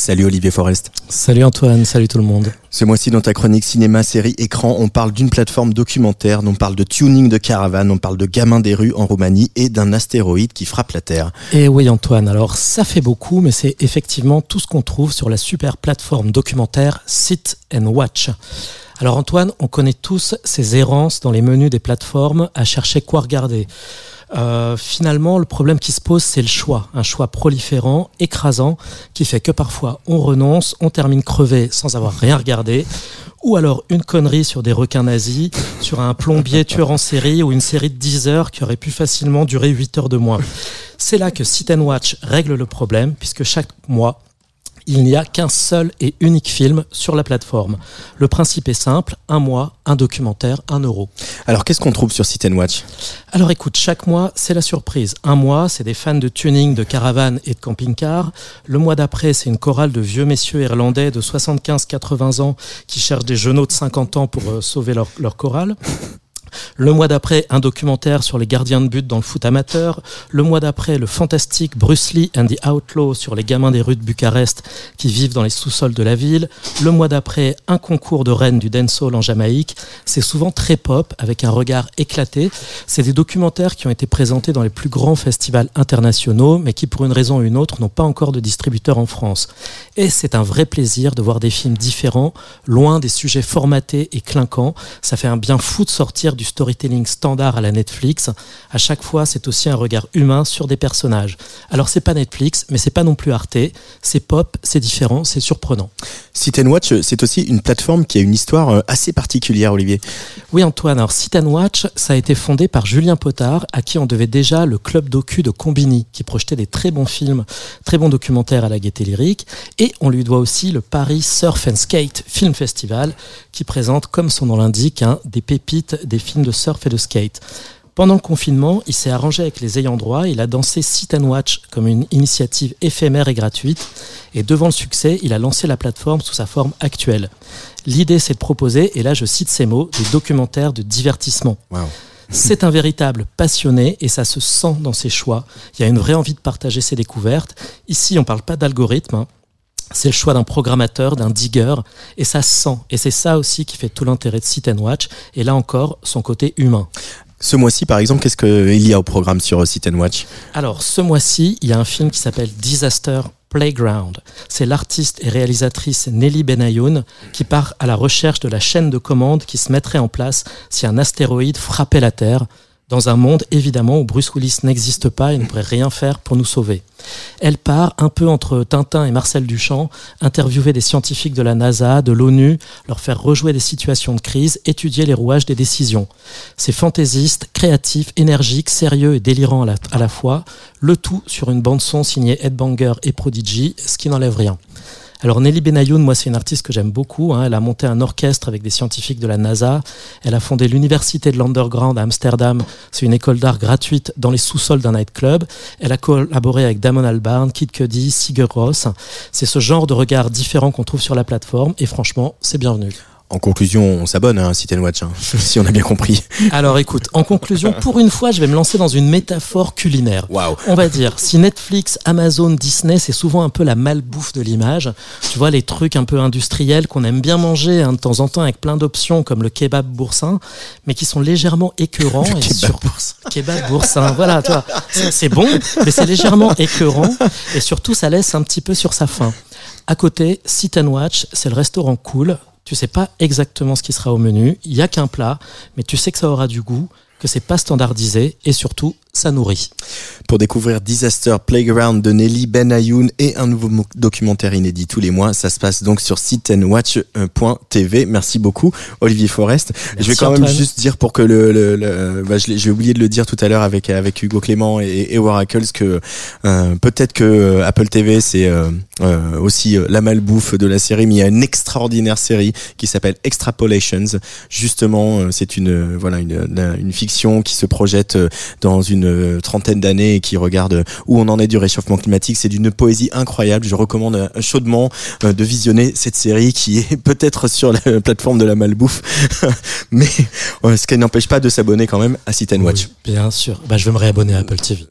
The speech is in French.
Salut Olivier Forest. Salut Antoine, salut tout le monde. Ce mois-ci dans ta chronique cinéma, série, écran, on parle d'une plateforme documentaire, on parle de tuning de caravane, on parle de gamins des rues en Roumanie et d'un astéroïde qui frappe la Terre. Et oui Antoine, alors ça fait beaucoup, mais c'est effectivement tout ce qu'on trouve sur la super plateforme documentaire Sit and Watch. Alors Antoine, on connaît tous ces errances dans les menus des plateformes à chercher quoi regarder. Euh, finalement, le problème qui se pose, c'est le choix. Un choix proliférant, écrasant, qui fait que parfois on renonce, on termine crevé sans avoir rien regardé, ou alors une connerie sur des requins nazis, sur un plombier tueur en série ou une série de 10 heures qui aurait pu facilement durer 8 heures de moins. C'est là que Sit Watch règle le problème, puisque chaque mois, il n'y a qu'un seul et unique film sur la plateforme. Le principe est simple, un mois, un documentaire, un euro. Alors qu'est-ce qu'on trouve sur Sit Watch? Alors écoute, chaque mois, c'est la surprise. Un mois, c'est des fans de tuning, de caravane et de camping-car. Le mois d'après, c'est une chorale de vieux messieurs irlandais de 75-80 ans qui cherchent des genoux de 50 ans pour euh, sauver leur, leur chorale. Le mois d'après, un documentaire sur les gardiens de but dans le foot amateur. Le mois d'après, le fantastique Bruce Lee and the Outlaw sur les gamins des rues de Bucarest qui vivent dans les sous-sols de la ville. Le mois d'après, un concours de reine du dancehall en Jamaïque. C'est souvent très pop, avec un regard éclaté. C'est des documentaires qui ont été présentés dans les plus grands festivals internationaux, mais qui, pour une raison ou une autre, n'ont pas encore de distributeur en France. Et c'est un vrai plaisir de voir des films différents, loin des sujets formatés et clinquants. Ça fait un bien fou de sortir du storytelling standard à la Netflix. À chaque fois, c'est aussi un regard humain sur des personnages. Alors, c'est pas Netflix, mais c'est pas non plus Arte. C'est pop, c'est différent, c'est surprenant. Sit Watch, c'est aussi une plateforme qui a une histoire euh, assez particulière, Olivier. Oui, Antoine. Alors, Sit Watch, ça a été fondé par Julien Potard, à qui on devait déjà le club docu de Combini, qui projetait des très bons films, très bons documentaires à la gaieté lyrique. Et on lui doit aussi le Paris Surf and Skate Film Festival, qui présente, comme son nom l'indique, hein, des pépites des films de surf et de skate. Pendant le confinement, il s'est arrangé avec les ayants droit, il a dansé Sit and Watch comme une initiative éphémère et gratuite, et devant le succès, il a lancé la plateforme sous sa forme actuelle. L'idée, c'est de proposer, et là je cite ces mots, des documentaires de divertissement. C'est un véritable passionné et ça se sent dans ses choix. Il y a une vraie envie de partager ses découvertes. Ici, on ne parle pas d'algorithme. Hein c'est le choix d'un programmateur, d'un digger, et ça se sent. Et c'est ça aussi qui fait tout l'intérêt de Sit Watch, et là encore, son côté humain. Ce mois-ci, par exemple, qu'est-ce qu'il y a au programme sur Sit and Watch? Alors, ce mois-ci, il y a un film qui s'appelle Disaster Playground. C'est l'artiste et réalisatrice Nelly Benayoun qui part à la recherche de la chaîne de commande qui se mettrait en place si un astéroïde frappait la Terre dans un monde évidemment où Bruce Willis n'existe pas et ne pourrait rien faire pour nous sauver. Elle part un peu entre Tintin et Marcel Duchamp, interviewer des scientifiques de la NASA, de l'ONU, leur faire rejouer des situations de crise, étudier les rouages des décisions. C'est fantaisiste, créatif, énergique, sérieux et délirant à la, fois, le tout sur une bande son signée Ed Banger et Prodigy, ce qui n'enlève rien. Alors Nelly Benayoun, moi c'est une artiste que j'aime beaucoup. Hein. Elle a monté un orchestre avec des scientifiques de la NASA. Elle a fondé l'université de l'Underground à Amsterdam. C'est une école d'art gratuite dans les sous-sols d'un nightclub. Elle a collaboré avec Damon Albarn, Kid Cudi, Sigur Ross. C'est ce genre de regard différent qu'on trouve sur la plateforme et franchement, c'est bienvenu. En conclusion, on s'abonne à un Sit Watch, hein, si on a bien compris. Alors écoute, en conclusion, pour une fois, je vais me lancer dans une métaphore culinaire. Wow. On va dire, si Netflix, Amazon, Disney, c'est souvent un peu la malbouffe de l'image, tu vois, les trucs un peu industriels qu'on aime bien manger hein, de temps en temps avec plein d'options comme le kebab boursin, mais qui sont légèrement écœurants. et kebab sur... boursin. Kebab boursin, voilà, toi, c'est bon, mais c'est légèrement écœurant et surtout, ça laisse un petit peu sur sa faim. À côté, Sit and Watch, c'est le restaurant cool tu sais pas exactement ce qui sera au menu, il y a qu'un plat, mais tu sais que ça aura du goût, que c'est pas standardisé et surtout ça nourrit. Pour découvrir Disaster Playground de Nelly Ben Ayoun et un nouveau documentaire inédit tous les mois, ça se passe donc sur sitandwatch.tv. Merci beaucoup, Olivier Forest. je vais quand même juste dire pour que le, le, le bah, j'ai oublié de le dire tout à l'heure avec avec Hugo Clément et, et Oracles que euh, peut-être que euh, Apple TV c'est euh, euh, aussi la malbouffe de la série, mais il y a une extraordinaire série qui s'appelle Extrapolations. Justement, c'est une voilà une, une fiction qui se projette dans une trentaine d'années et qui regarde où on en est du réchauffement climatique. C'est d'une poésie incroyable. Je recommande euh, chaudement euh, de visionner cette série qui est peut-être sur la plateforme de la malbouffe, mais ce qui n'empêche pas de s'abonner quand même à Sit Watch. bien sûr. Bah, je vais me réabonner à Apple TV.